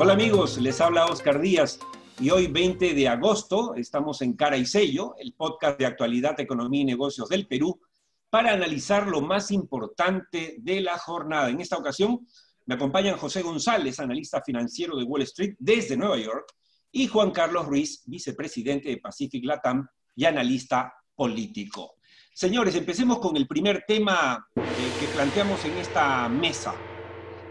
Hola amigos, les habla Oscar Díaz y hoy 20 de agosto estamos en Cara y Sello, el podcast de actualidad, economía y negocios del Perú, para analizar lo más importante de la jornada. En esta ocasión me acompañan José González, analista financiero de Wall Street desde Nueva York, y Juan Carlos Ruiz, vicepresidente de Pacific Latam y analista político. Señores, empecemos con el primer tema eh, que planteamos en esta mesa.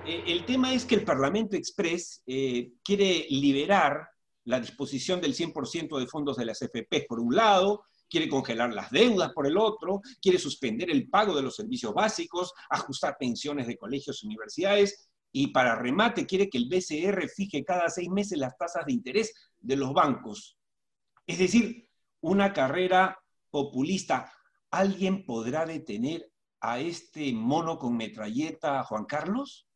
Eh, el tema es que el Parlamento Express eh, quiere liberar la disposición del 100% de fondos de las FP por un lado, quiere congelar las deudas por el otro, quiere suspender el pago de los servicios básicos, ajustar pensiones de colegios y universidades y para remate quiere que el BCR fije cada seis meses las tasas de interés de los bancos. Es decir, una carrera populista. ¿Alguien podrá detener a este mono con metralleta, Juan Carlos?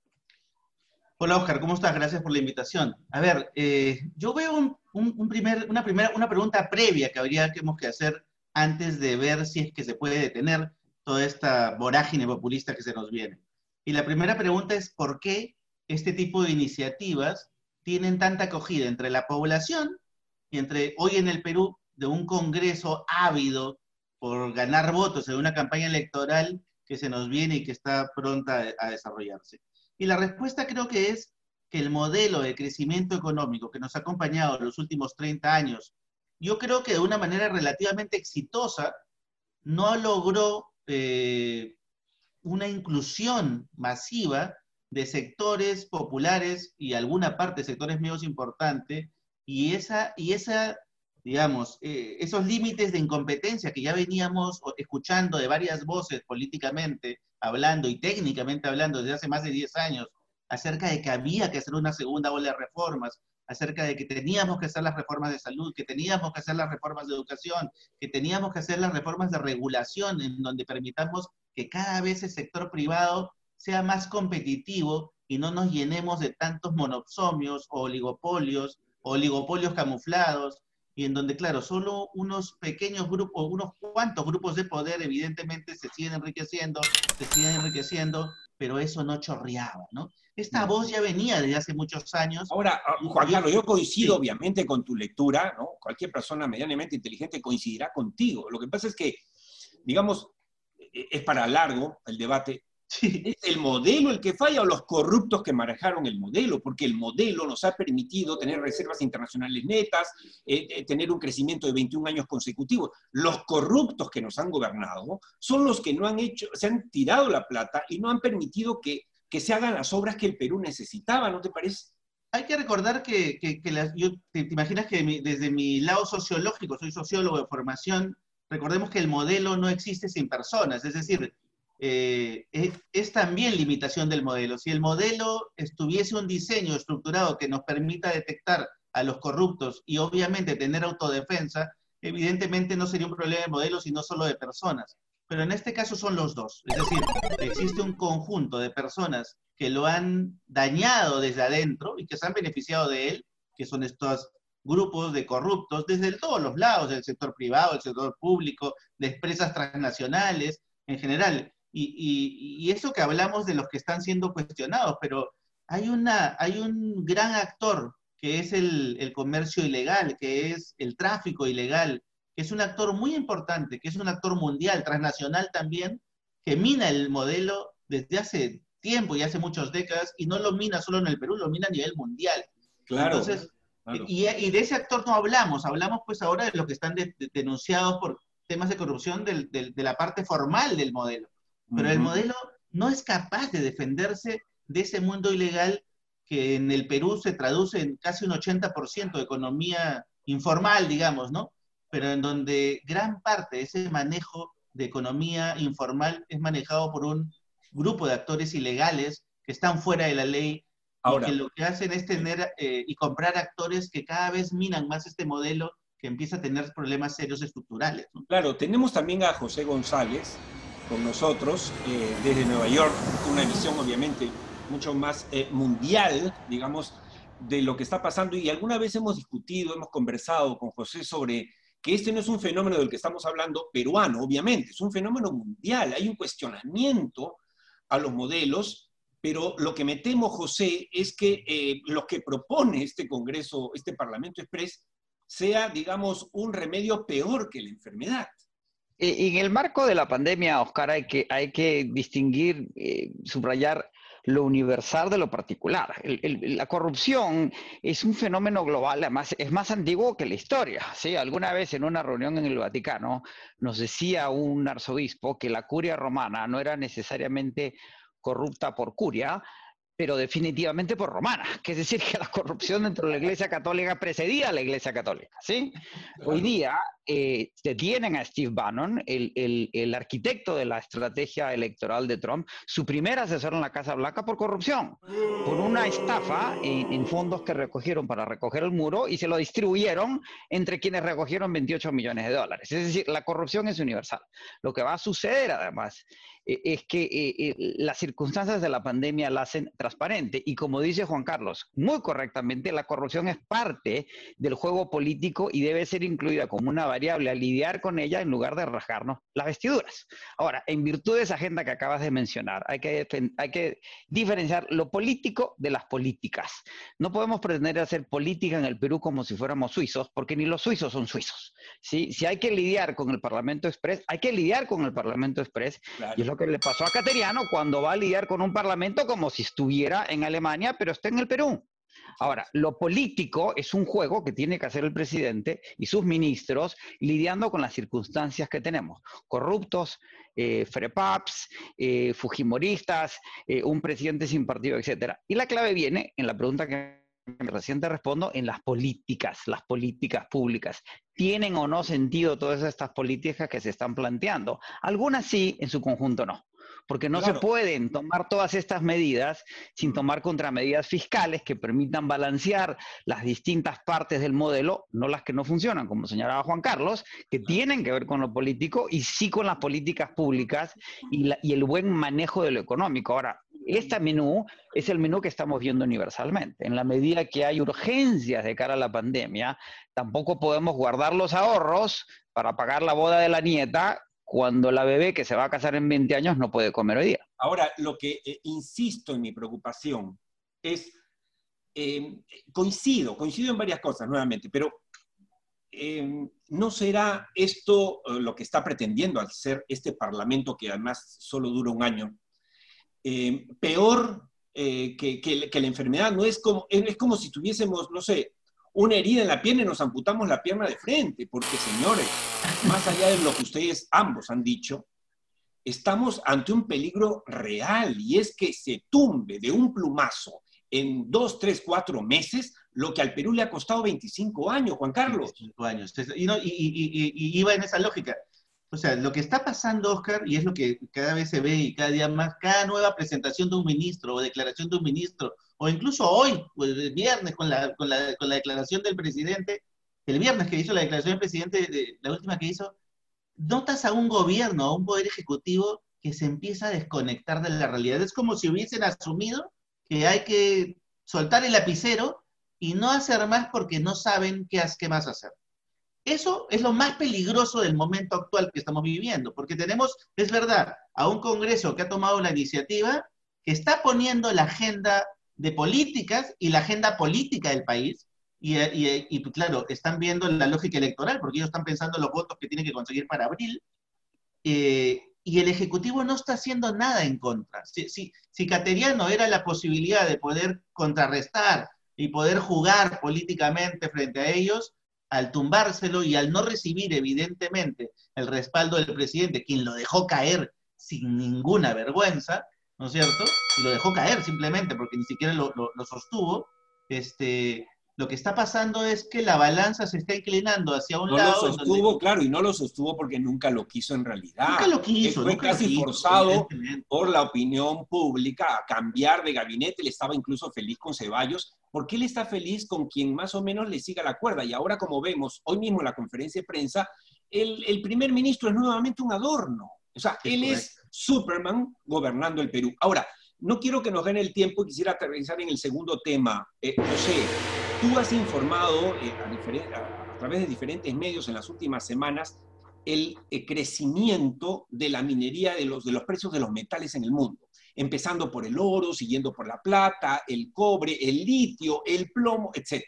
Hola Oscar, ¿cómo estás? Gracias por la invitación. A ver, eh, yo veo un, primer, una, primera, una pregunta previa que habría que hacer antes de ver si es que se puede detener toda esta vorágine populista que se nos viene. Y la primera pregunta es, ¿por qué este tipo de iniciativas tienen tanta acogida entre la población y entre hoy en el Perú de un Congreso ávido por ganar votos en una campaña electoral que se nos viene y que está pronta a desarrollarse? Y la respuesta creo que es que el modelo de crecimiento económico que nos ha acompañado en los últimos 30 años, yo creo que de una manera relativamente exitosa, no logró eh, una inclusión masiva de sectores populares y alguna parte de sectores medios importantes, y esa, y esa digamos, eh, esos límites de incompetencia que ya veníamos escuchando de varias voces políticamente hablando y técnicamente hablando desde hace más de 10 años acerca de que había que hacer una segunda ola de reformas, acerca de que teníamos que hacer las reformas de salud, que teníamos que hacer las reformas de educación, que teníamos que hacer las reformas de regulación en donde permitamos que cada vez el sector privado sea más competitivo y no nos llenemos de tantos monopsomios o oligopolios, oligopolios camuflados, y en donde, claro, solo unos pequeños grupos, unos cuantos grupos de poder evidentemente se siguen enriqueciendo, se siguen enriqueciendo, pero eso no chorreaba, ¿no? Esta voz ya venía desde hace muchos años. Ahora, ah, Juan Carlos, yo coincido obviamente con tu lectura, ¿no? Cualquier persona medianamente inteligente coincidirá contigo. Lo que pasa es que, digamos, e-, es para largo el debate, ¿Es el modelo el que falla o los corruptos que manejaron el modelo? Porque el modelo nos ha permitido tener reservas internacionales netas, eh, eh, tener un crecimiento de 21 años consecutivos. Los corruptos que nos han gobernado son los que no han hecho, se han tirado la plata y no han permitido que, que se hagan las obras que el Perú necesitaba, ¿no te parece? Hay que recordar que, que, yo, te, imaginas que desde mi lado sociológico, soy sociólogo de formación, recordemos que el modelo no existe sin personas, es decir, eh, es, también limitación del modelo. Si el modelo estuviese un diseño estructurado que nos permita detectar a los corruptos y obviamente tener autodefensa, evidentemente no sería un problema de modelo, sino solo de personas. Pero en este caso son los dos. Es decir, existe un conjunto de personas que lo han dañado desde adentro y que se han beneficiado de él, que son estos grupos de corruptos desde todos los lados, del sector privado, del sector público, de empresas transnacionales, en general. Y, eso que hablamos de los que están siendo cuestionados, pero hay, una, hay un gran actor que es el, comercio ilegal, que es el tráfico ilegal, que es un actor muy importante, que es un actor mundial, transnacional también, que mina el modelo desde hace tiempo y hace muchas décadas, y no lo mina solo en el Perú, lo mina a nivel mundial. Claro. Entonces, Y, de ese actor no hablamos, hablamos pues ahora de los que están denunciados por temas de corrupción de la parte formal del modelo. Pero el modelo no es capaz de defenderse de ese mundo ilegal que en el Perú se traduce en casi un 80% de economía informal, digamos, ¿no? Pero en donde gran parte de ese manejo de economía informal es manejado por un grupo de actores ilegales que están fuera de la ley Ahora, y que lo que hacen es tener eh, y comprar actores que cada vez minan más este modelo que empieza a tener problemas serios estructurales. Claro, tenemos también a José González, con nosotros eh, desde Nueva York, una visión obviamente mucho más eh, mundial, digamos, de lo que está pasando. Y alguna vez hemos discutido, hemos conversado con José sobre que este no es un fenómeno del que estamos hablando peruano, obviamente, es un fenómeno mundial. Hay un cuestionamiento a los modelos Pero lo que me temo, José, es que eh, lo que propone este Congreso, este Parlamento Express, sea, digamos, un remedio peor que la enfermedad. En el marco de la pandemia, Oscar, hay que, distinguir, eh, subrayar lo universal de lo particular. la corrupción es un fenómeno global, además es más antiguo que la historia. ¿sí? Alguna vez en una reunión en el Vaticano nos decía un arzobispo que la curia romana no era necesariamente corrupta por curia, pero definitivamente por romana, que es decir, que la corrupción dentro de la Iglesia Católica precedía a la Iglesia Católica, ¿sí? Hoy día eh, detienen a Steve Bannon, el, el, el, arquitecto de la estrategia electoral de Trump, su primer asesor en la Casa Blanca por corrupción, por una estafa en, en, fondos que recogieron para recoger el muro y se lo distribuyeron entre quienes recogieron 28 millones de dólares. Es decir, la corrupción es universal. Lo que va a suceder además es que eh, eh, las circunstancias de la pandemia la hacen transparente y como dice Juan Carlos, muy correctamente, la corrupción es parte del juego político y debe ser incluida como una variable a lidiar con ella en lugar de rasgarnos las vestiduras. Ahora, en virtud de esa agenda que acabas de mencionar, hay que, hay que diferenciar lo político de las políticas. No podemos pretender hacer política en el Perú como si fuéramos suizos, porque ni los suizos son suizos. ¿sí? Si hay que lidiar con el Parlamento Express, hay que lidiar con el Parlamento Express. Claro. Y lo que le pasó a Cateriano cuando va a lidiar con un parlamento como si estuviera en Alemania, pero está en el Perú. Ahora, lo político es un juego que tiene que hacer el presidente y sus ministros lidiando con las circunstancias que tenemos. Corruptos, eh, frepaps, eh, fujimoristas, eh, un presidente sin partido, etc. Y la clave viene en la pregunta que recién te respondo, en las políticas, las políticas públicas. ¿Tienen o no sentido todas estas políticas que se están planteando? Algunas sí, en su conjunto no. Porque no claro. se pueden tomar todas estas medidas sin tomar contramedidas fiscales que permitan balancear las distintas partes del modelo, no las que no funcionan, como señalaba Juan Carlos, que tienen que ver con lo político y sí con las políticas públicas y, la, y el buen manejo de lo económico. Ahora, este menú es el menú que estamos viendo universalmente. En la medida que hay urgencias de cara a la pandemia, tampoco podemos guardar los ahorros para pagar la boda de la nieta cuando la bebé que se va a casar en 20 años no puede comer hoy día. Ahora, lo que eh, insisto en mi preocupación es, eh, coincido, coincido en varias cosas nuevamente, pero eh, ¿no será esto eh, lo que está pretendiendo al ser este Parlamento que además solo dura un año? Eh, peor eh, que, la enfermedad. No es como, es como si tuviésemos, no sé, una herida en la pierna y nos amputamos la pierna de frente, porque señores, más allá de lo que ustedes ambos han dicho, estamos ante un peligro real y es que se tumbe de un plumazo en dos, tres, cuatro meses lo que al Perú le ha costado 25 años, Juan Carlos. 25 años. Y iba en esa lógica. O sea, lo que está pasando, Oscar, y es lo que cada vez se ve y cada día más, cada nueva presentación de un ministro o declaración de un ministro, o incluso hoy, pues, el viernes, con la, con, la, con la declaración del presidente, el viernes que hizo la declaración del presidente, la última que hizo, notas a un gobierno, a un poder ejecutivo que se empieza a desconectar de la realidad. Es como si hubiesen asumido que hay que soltar el lapicero y no hacer más porque no saben qué, qué más hacer. Eso es lo más peligroso del momento actual que estamos viviendo, porque tenemos, es verdad, a un Congreso que ha tomado la iniciativa, que está poniendo la agenda de políticas y la agenda política del país, y, claro, están viendo la lógica electoral, porque ellos están pensando en los votos que tienen que conseguir para abril, eh, y el Ejecutivo no está haciendo nada en contra. Si, si, si Cateriano era la posibilidad de poder contrarrestar y poder jugar políticamente frente a ellos, al tumbárselo y al no recibir evidentemente el respaldo del presidente, quien lo dejó caer sin ninguna vergüenza, ¿no es cierto? Y lo dejó caer simplemente porque ni siquiera lo, lo, lo sostuvo, este, lo que está pasando es que la balanza se está inclinando hacia un no lado. lo sostuvo, donde... claro, y no lo sostuvo porque nunca lo quiso en realidad. Nunca lo quiso. Fue nunca casi quiso, forzado por la opinión pública a cambiar de gabinete. Él estaba incluso feliz con Ceballos, porque él está feliz con quien más o menos le siga la cuerda. Y ahora, como vemos, hoy mismo en la conferencia de prensa, el, el primer ministro es nuevamente un adorno. O sea, es él correcto. es Superman gobernando el Perú. Ahora, no quiero que nos gane el tiempo, quisiera aterrizar en el segundo tema. Eh, José, tú has informado eh, a, través de diferentes medios en las últimas semanas el eh, crecimiento de la minería de los, de los precios de los metales en el mundo. empezando por el oro, siguiendo por la plata, el cobre, el litio, el plomo, etc.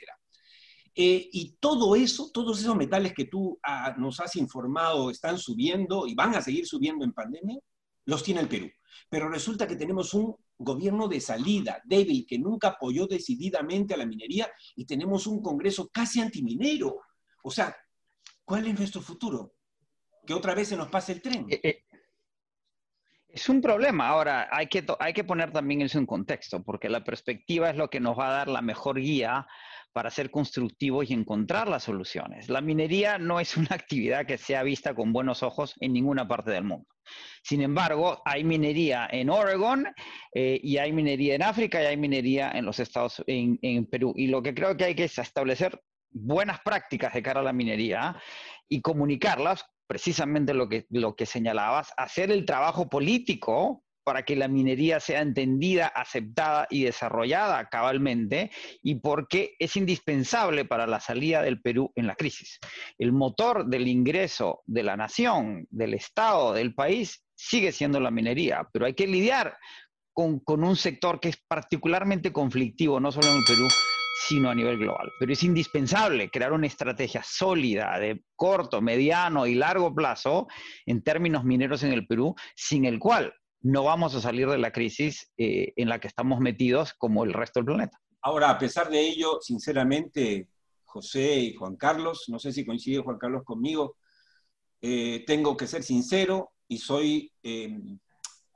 Eh, y todo eso, todos esos metales que tú ah, nos has informado están subiendo y van a seguir subiendo en pandemia, los tiene el Perú. Pero resulta que tenemos un gobierno de salida, débil, que nunca apoyó decididamente a la minería y tenemos un Congreso casi antiminero. O sea, ¿cuál es nuestro futuro? Que otra vez se nos pase el tren. Eh, eh, es un problema. Ahora, hay que, hay que poner también eso en contexto, porque la perspectiva es lo que nos va a dar la mejor guía para ser constructivos y encontrar las soluciones. La minería no es una actividad que sea vista con buenos ojos en ninguna parte del mundo. Sin embargo, hay minería en Oregon eh, y hay minería en África y hay minería en los Estados en, en Perú. Y lo que creo que hay que es establecer buenas prácticas de cara a la minería y comunicarlas, precisamente lo que, lo que señalabas, hacer el trabajo político para que la minería sea entendida, aceptada y desarrollada cabalmente y porque es indispensable para la salida del Perú en la crisis. El motor del ingreso de la nación, del Estado, del país, sigue siendo la minería, pero hay que lidiar con, con un sector que es particularmente conflictivo, no solo en el Perú, sino a nivel global. Pero es indispensable crear una estrategia sólida de corto, mediano y largo plazo en términos mineros en el Perú, sin el cual no vamos a salir de la crisis eh, en la que estamos metidos como el resto del planeta. Ahora, a pesar de ello, sinceramente, José y Juan Carlos, no sé si coincide Juan Carlos conmigo, eh, tengo que ser sincero y soy eh,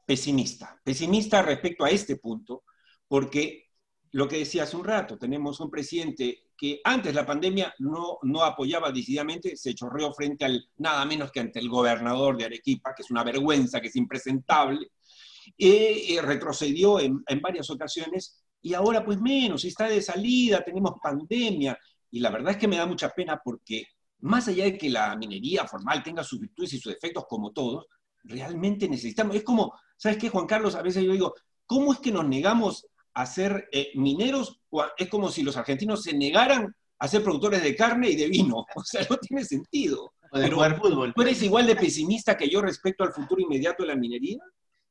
pesimista. Pesimista respecto a este punto, porque lo que decía hace un rato, tenemos un presidente que antes la pandemia no, no apoyaba decididamente, se chorreó frente al nada menos que ante el gobernador de Arequipa, que es una vergüenza, que es impresentable, y retrocedió en, en, varias ocasiones y ahora pues menos, está de salida, tenemos pandemia y la verdad es que me da mucha pena porque más allá de que la minería formal tenga sus virtudes y sus defectos como todos, realmente necesitamos, es como, ¿sabes qué Juan Carlos? A veces yo digo, ¿cómo es que nos negamos a ser eh, mineros? Es como si los argentinos se negaran a ser productores de carne y de vino, o sea, no tiene sentido. O de jugar fútbol. ¿Tú eres igual de pesimista que yo respecto al futuro inmediato de la minería?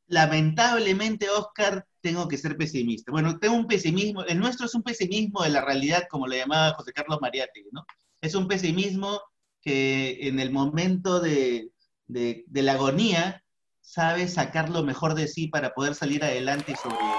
Lamentablemente, Oscar, tengo que ser pesimista. Bueno, tengo un pesimismo, el nuestro es un pesimismo de la realidad, como le llamaba José Carlos Mariátegui, ¿no? Es un pesimismo que en el momento de, de, la agonía sabe sacar lo mejor de sí para poder salir adelante y sobrevivir.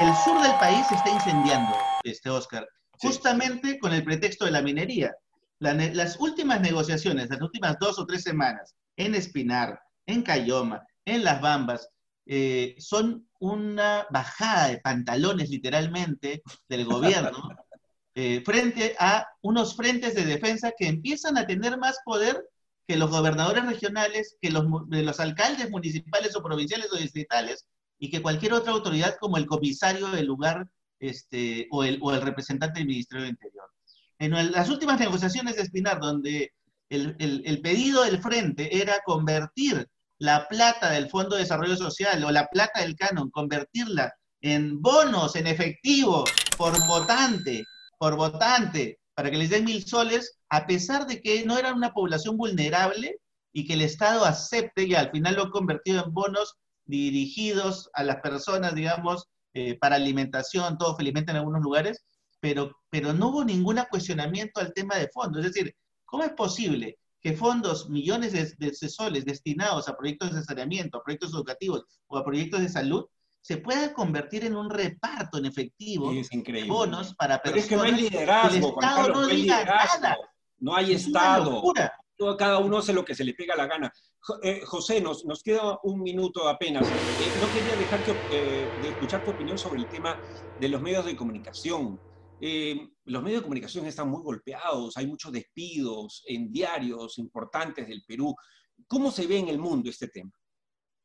El sur del país se está incendiando, este Oscar, justamente con el pretexto de la minería. las últimas negociaciones, las últimas dos o tres semanas, en Espinar, en Cayoma, en Las Bambas, eh, son una bajada de pantalones literalmente del gobierno eh, frente a unos frentes de defensa que empiezan a tener más poder que los gobernadores regionales, que los, los alcaldes municipales o provinciales o distritales y que cualquier otra autoridad como el comisario del lugar este, o, el, o el representante del Ministerio del Interior. En las últimas negociaciones de Espinar, donde el, el, el pedido del frente era convertir la plata del Fondo de Desarrollo Social o la plata del canon, convertirla en bonos, en efectivo, por votante, por votante, para que les den mil soles, a pesar de que no eran una población vulnerable y que el Estado acepte y al final lo ha convertido en bonos dirigidos a las personas, digamos, eh, para alimentación, todo felizmente en algunos lugares, pero, pero no hubo ningún cuestionamiento al tema de fondo. Es decir, ¿cómo es posible que fondos, millones de, soles destinados a proyectos de saneamiento, a proyectos educativos o a proyectos de salud, se pueda convertir en un reparto en efectivo de bonos para personas. Pero es que no hay liderazgo, el Estado no, diga nada. No hay Estado. Cada uno hace lo que se le pega la gana. Eh, José, nos, nos queda un minuto apenas. Eh, no quería dejar eh, de escuchar tu opinión sobre el tema de los medios de comunicación. Eh, los medios de comunicación están muy golpeados, hay muchos despidos en diarios importantes del Perú. ¿Cómo se ve en el mundo este tema?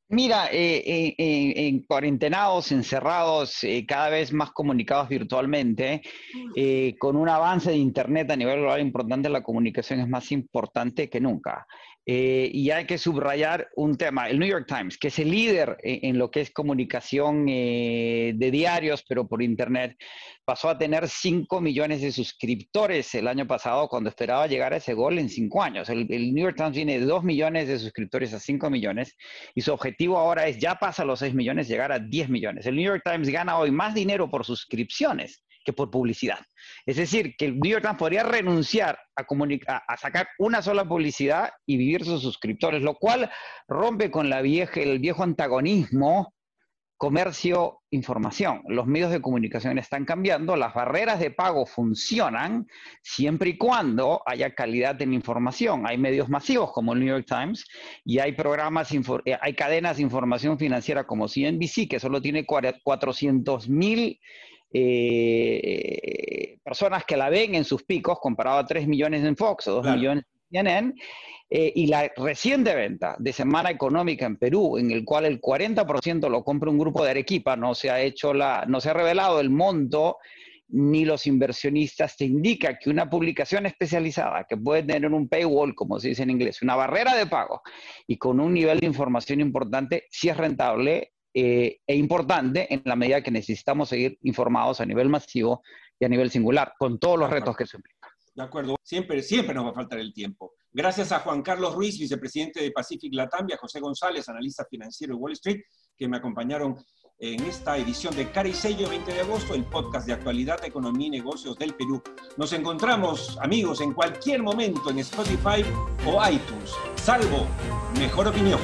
Mira, eh, eh, en cuarentenados, encerrados, cada vez más comunicados virtualmente, con un avance de Internet a nivel global importante, la comunicación es más importante que nunca. Eh, y hay que subrayar un tema. El New York Times, que es el líder en, lo que es comunicación eh, de diarios, pero por Internet, pasó a tener 5 millones de suscriptores el año pasado cuando esperaba llegar a ese gol en 5 años. El, New York Times tiene 2 millones de suscriptores a 5 millones y su objetivo ahora es, ya pasa los 6 millones, llegar a 10 millones. El New York Times gana hoy más dinero por suscripciones que por publicidad. Es decir, que el New York Times podría renunciar a, sacar una sola publicidad y vivir sus suscriptores, lo cual rompe con la vieja, el viejo antagonismo comercio, información. Los medios de comunicación están cambiando, las barreras de pago funcionan siempre y cuando haya calidad en información. Hay medios masivos como el New York Times y hay programas, eh, hay cadenas de información financiera como CNBC que solo tiene 400 mil eh, personas que la ven en sus picos, comparado a 3 millones en Fox o 2 millones en CNN, eh, y la reciente venta de Semana Económica en Perú, en el cual el 40% lo compra un grupo de Arequipa, no se ha hecho la, no se ha revelado el monto ni los inversionistas, te indica que una publicación especializada que puede tener un paywall, como se dice en inglés, una barrera de pago y con un nivel de información importante, sí es rentable eh, e importante en la medida que necesitamos seguir informados a nivel masivo y a nivel singular, con todos los retos que eso implica. De acuerdo, siempre, siempre nos va a faltar el tiempo. Gracias a Juan Carlos Ruiz, vicepresidente de Pacific Latam, y a José González, analista financiero de Wall Street, que me acompañaron en esta edición de Cara y Sello 20 de agosto, el podcast de actualidad, economía y negocios del Perú. Nos encontramos, amigos, en cualquier momento en Spotify o iTunes, salvo mejor opinión.